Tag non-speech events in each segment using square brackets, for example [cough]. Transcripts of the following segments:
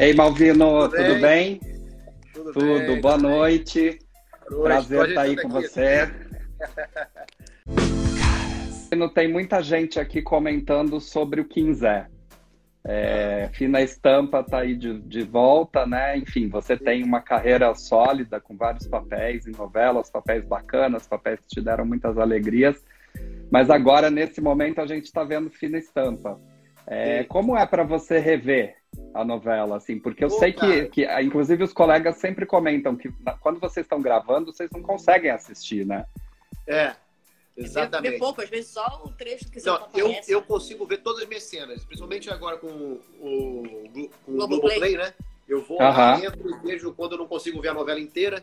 Ei, Malvino, tudo, tudo bem? Tudo, tudo bem, boa noite. Boa noite. Prazer estar aí com aqui. você. [laughs] Não tem muita gente aqui comentando sobre o Quinzé. É, Fina Estampa está aí de, de, volta, né? Enfim, você tem uma carreira sólida com vários papéis em novelas, papéis bacanas, papéis que te deram muitas alegrias. Mas agora, nesse momento, a gente está vendo Fina Estampa. É, como é para você rever a novela, assim? Porque eu Pô, sei que, que, inclusive, os colegas sempre comentam que quando vocês estão gravando, vocês não conseguem assistir, né? É, Exatamente. Vê, pouco, às vezes só o trecho que você eu, eu consigo ver todas as minhas cenas, principalmente agora com o, com o Globoplay, né? Eu vou lá dentro e vejo quando eu não consigo ver a novela inteira,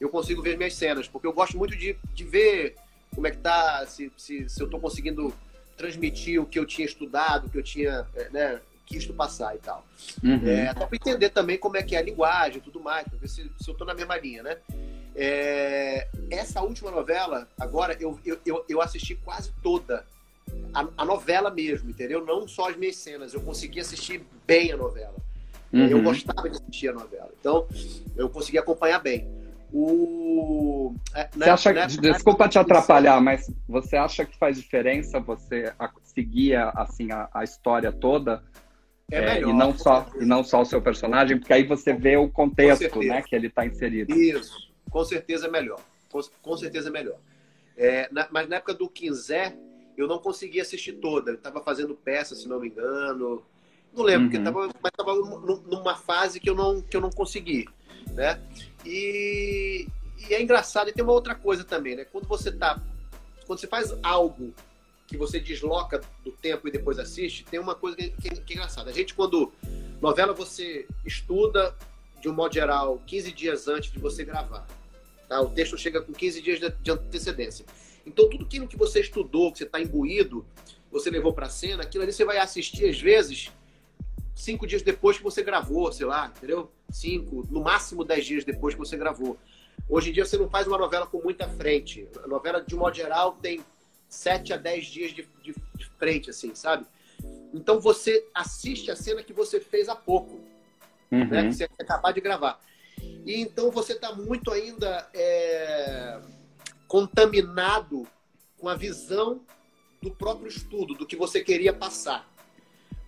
eu consigo ver minhas cenas, porque eu gosto muito de, de ver como é que tá, se, se, se eu estou conseguindo transmitir o que eu tinha estudado, o que eu tinha, é, né, quis passar e tal. Uhum. É, até para entender também como é que é a linguagem e tudo mais, para ver se, se eu estou na mesma linha, né? É, essa última novela, agora, eu, eu, eu assisti quase toda. A, a, novela mesmo, entendeu? Não só as minhas cenas. Eu consegui assistir bem a novela. Uhum. Eu gostava de assistir a novela. Então, eu consegui acompanhar bem. O... É, você acha que, desculpa te atrapalhar, mas você acha que faz diferença você seguir assim a, a história toda é melhor, é, e não só certeza. e não só o seu personagem, porque aí você vê o contexto, né, que ele está inserido. Isso com certeza é melhor. Com, com certeza é melhor. É, na, mas na época do Quinzé, eu não conseguia assistir toda. Eu estava fazendo peça, se não me engano. Não lembro, uhum. porque tava, mas estava numa fase que eu não, que eu não consegui. Né? E, e é engraçado, e tem uma outra coisa também, né? Quando você tá. Quando você faz algo que você desloca do tempo e depois assiste, tem uma coisa que, que, que é engraçada. A gente, quando. Novela você estuda, de um modo geral, 15 dias antes de você gravar. Tá? O texto chega com 15 dias de antecedência. Então, tudo aquilo que você estudou, que você está imbuído, você levou para a cena, aquilo ali você vai assistir, às vezes, cinco dias depois que você gravou, sei lá, entendeu? Cinco, no máximo dez dias depois que você gravou. Hoje em dia você não faz uma novela com muita frente. A novela, de modo geral, tem sete a dez dias de, de, de frente, assim, sabe? Então você assiste a cena que você fez há pouco, uhum. né? Que você capaz de gravar. E então você está muito ainda é, contaminado com a visão do próprio estudo, do que você queria passar.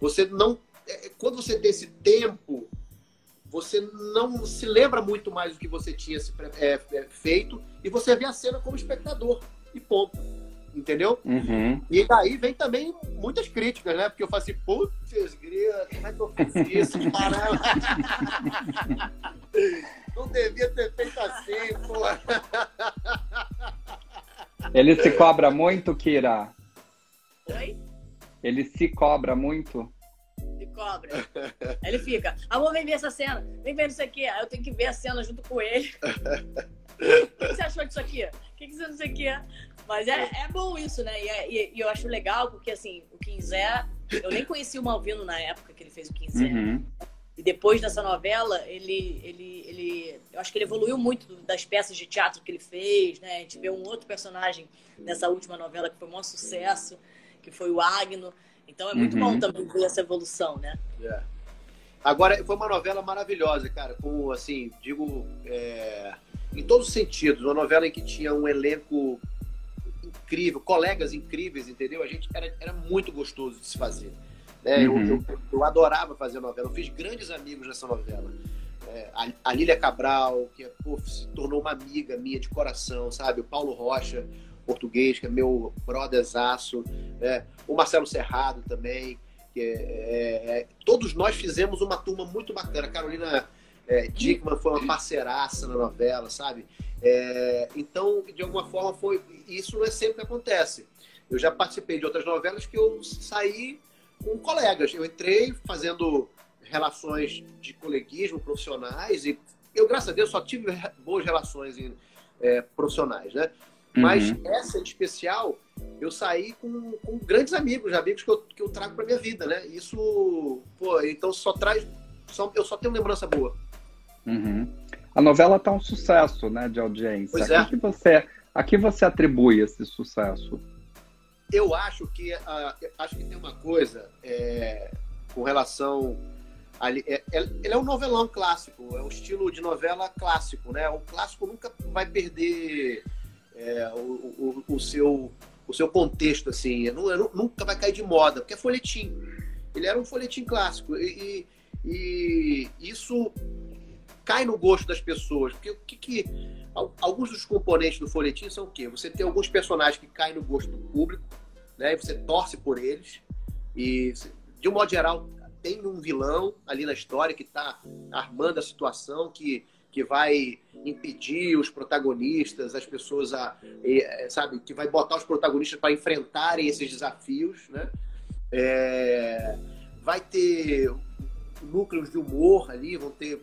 Você não. É, quando você tem esse tempo, você não se lembra muito mais do que você tinha se, é, é, feito e você vê a cena como espectador. E ponto entendeu? Uhum. E daí vem também muitas críticas, né? Porque eu falo assim, putz, grila, como é que eu fiz isso? [laughs] Caramba! [laughs] Não devia ter feito assim, pô. Ele se cobra muito, Kira? Oi? Ele se cobra muito? Se cobra. Aí ele fica, amor, vem ver essa cena, vem ver isso aqui. Aí eu tenho que ver a cena junto com ele. [laughs] O que você achou disso aqui? O que você não sei o que? Mas é, é bom isso, né? E, é, e, eu acho legal, porque assim, o Quinzé, eu nem conheci o Malvino na época que ele fez o Quinzé. Uhum. E depois dessa novela, ele, ele, ele, eu acho que ele evoluiu muito das peças de teatro que ele fez, né? A gente vê um outro personagem nessa última novela que foi um maior sucesso, que foi o Agno. Então é muito uhum. bom também ver essa evolução, né? Yeah. É. Agora, foi uma novela maravilhosa, cara. Com, assim, digo, é... em todos os sentidos. Uma novela em que tinha um elenco incrível, colegas incríveis, entendeu? A gente era, era muito gostoso de se fazer. Né? Uhum. Eu, eu, eu, adorava fazer novela, eu fiz grandes amigos nessa novela. É, a, a Lília Cabral, que pô, se tornou uma amiga minha de coração, sabe? O Paulo Rocha, português, que é meu brotherzaço, né? o Marcelo Serrado também, que é, é, é, todos nós fizemos uma turma muito bacana. A Carolina é, Dickman foi uma parceiraça na novela, sabe? É, então, de alguma forma, foi. Isso não é sempre que acontece. Eu já participei de outras novelas que eu saí com colegas. Eu entrei fazendo relações de coleguismo profissionais e eu, graças a Deus, só tive boas relações em, é, profissionais, né? Mas uhum. essa em especial, eu saí com, com, grandes amigos, amigos que eu, que eu trago para minha vida, né? Isso, pô, então só traz, só, eu só tenho lembrança boa. Uhum a novela está um sucesso, né, de audiência. Pois é. a, que você, a que você atribui esse sucesso? Eu acho que, uh, acho que tem uma coisa é, com relação Ali, é, é, ele é um novelão clássico, é um estilo de novela clássico, né? O clássico nunca vai perder é, o, o, o, seu, o seu contexto, assim, não, nunca vai cair de moda, porque é folhetim. Ele era um folhetim clássico e, e, e isso cai no gosto das pessoas, porque o que, que alguns dos componentes do folhetim são o quê? Você tem alguns personagens que caem no gosto do público, né? E você torce por eles e de um modo geral tem um vilão ali na história que está armando a situação, que, que vai impedir os protagonistas, as pessoas a, sabe, que vai botar os protagonistas para enfrentarem esses desafios, né? É, vai ter núcleos de humor ali, vão ter,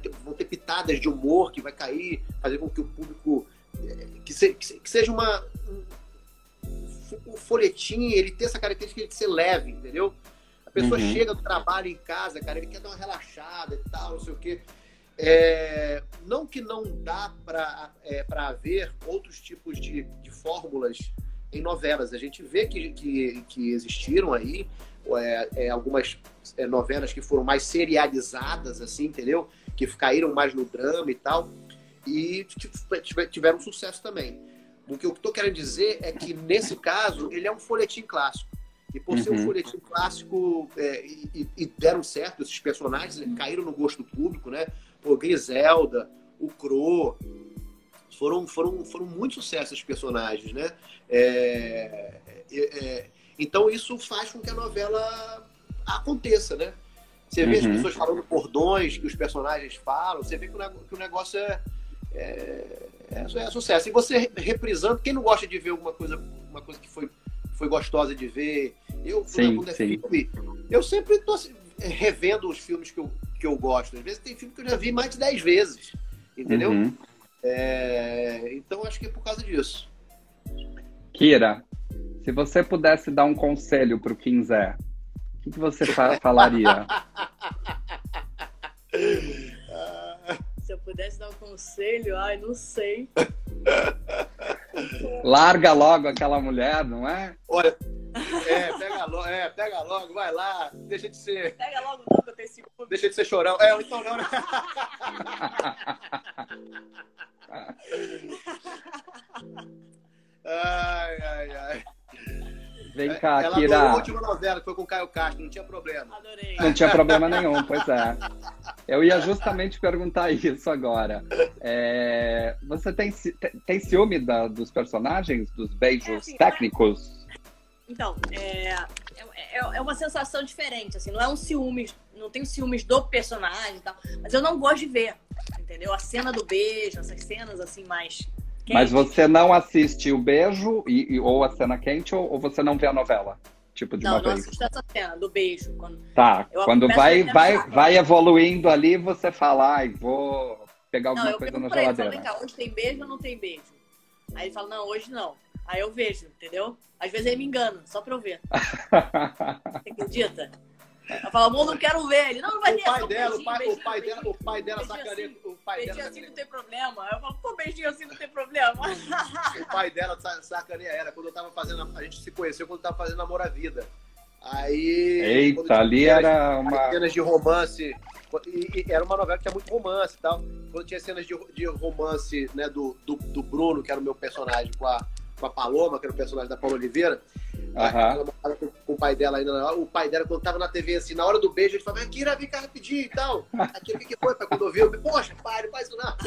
ter, vão ter pitadas de humor que vai cair, fazer com que o público que, se, que seja uma um, o folhetim ele tem essa característica de ser leve, entendeu? pessoa uhum. chega do trabalho em casa, cara, ele quer dar uma relaxada e tal, não sei o quê. É, não que não dá para é, haver outros tipos de, de fórmulas em novelas. A gente vê que, que, que existiram aí é, é, algumas é, novelas que foram mais serializadas, assim, entendeu? Que caíram mais no drama e tal, e tiveram sucesso também. O que eu estou querendo dizer é que, nesse caso, ele é um folhetim clássico. E por uhum. ser um uhum. folhetim clássico é, e, e, deram certo, esses personagens caíram no gosto do público, né? O Griselda, o Cro, foram, foram, foram muito sucesso esses personagens, né? É, é, é, então isso faz com que a novela aconteça, né? Você vê uhum. as pessoas falando bordões que os personagens falam, você vê que o, negócio é, é, é, sucesso. E você reprisando, quem não gosta de ver alguma coisa, uma coisa que foi foi gostosa de ver. Eu, sim, quando é sim. filme, eu sempre estou assim, revendo os filmes que eu, que eu gosto. Às vezes tem filme que eu já vi mais de 10 vezes, entendeu? Uhum. É, acho que é por causa disso. Kira, se você pudesse dar um conselho para o Quinzé, o que, que você falaria? [laughs] se eu pudesse dar um conselho, ai, não sei. Larga logo aquela mulher, não é? Olha, é, pega logo, é, pega logo, vai lá, deixa de ser. Pega logo, não, que eu tenho ciúme. Deixa de ser chorão. É, então não, né? [laughs] ai, ai, ai. Vem cá, Ela Kira. Ela a última novela, que foi com o Caio Castro, não tinha problema. Adorei. Não tinha problema nenhum, pois é. Eu ia justamente perguntar isso agora. É, você tem, tem ciúme da, dos personagens, dos beijos é, assim, técnicos? Então, é, é, é, é, uma sensação diferente, assim, não é um ciúme, não tenho ciúmes do personagem e tal, mas eu não gosto de ver, entendeu? A cena do beijo, essas cenas assim mais Quente. Mas você não assiste o beijo e, e, ou a cena quente ou, ou, você não vê a novela? Tipo de não, uma não vez? assisto essa cena do beijo. Quando... Tá, quando vai, vai, vai evoluindo ali, você fala, ai, vou pegar alguma não, coisa na geladeira. Ele, falo, hoje tem beijo ou não tem beijo? Aí ele fala, não, hoje não. Aí eu vejo, entendeu? Às vezes ele me engana, só pra eu ver. [laughs] Você acredita? Ela fala, amor, não quero ver. Ele, não, não vai o ter. Pai dela, o, pai, o pai dela, o pai dela sacaneia. Assim, o pai beijinho dela assim não tem problema. Eu falo, pô, beijinho assim não tem problema. o pai dela sacaneia era. Quando eu tava fazendo. A gente se conheceu quando eu tava fazendo Amor à Vida. Aí. Eita, ali cenas, era uma. Cenas de romance. E, e, era uma novela que tinha muito romance e tal. Quando tinha cenas de, de romance né, do, do, do Bruno, que era o meu personagem, com a com a Paloma, que era o personagem da Paula Oliveira. Uhum. Com, com, o pai dela ainda. O pai dela, quando tava na TV, assim, na hora do beijo, ele falava, Kira, vem cá rapidinho e tal. [laughs] Aquilo que, que foi? Quando ouviu, poxa, pai, não faz isso não. [laughs]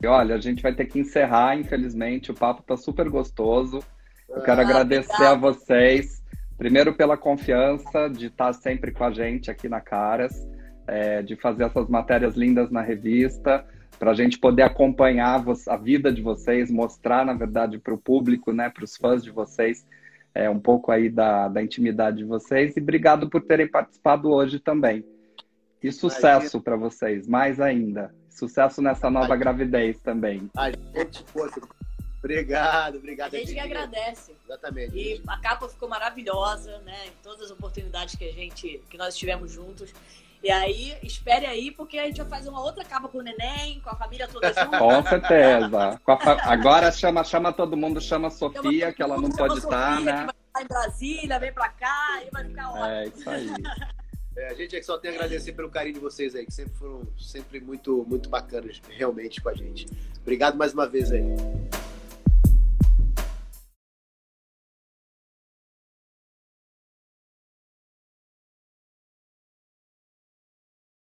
E olha, a gente vai ter que encerrar, infelizmente. O papo tá super gostoso. Eu quero ah, agradecer a vocês, primeiro pela confiança de estar sempre com a gente aqui na Caras, é, de fazer essas matérias lindas na revista para a gente poder acompanhar a vida de vocês, mostrar, na verdade, para o público, né, para os fãs de vocês, é, um pouco aí da, da intimidade de vocês. E obrigado por terem participado hoje também. E sucesso para vocês, mais ainda. Sucesso nessa nova gravidez também. A gente, poxa, obrigado, obrigado. A gente que agradece. Exatamente. E a capa ficou maravilhosa, né? Em todas as oportunidades que a gente, que nós estivemos juntos. E aí, espere aí, porque a gente vai fazer uma outra capa com o neném, com a família toda junto. Com certeza. Com fa... Agora chama, chama todo mundo, chama a Sofia, que ela não pode estar, né? lá em Brasília, vem pra cá e vai ficar ótimo. É, isso aí. [laughs] É, a gente é que só tem a agradecer pelo carinho de vocês aí, que sempre foram sempre muito, muito bacanas realmente com a gente. Obrigado mais uma vez aí.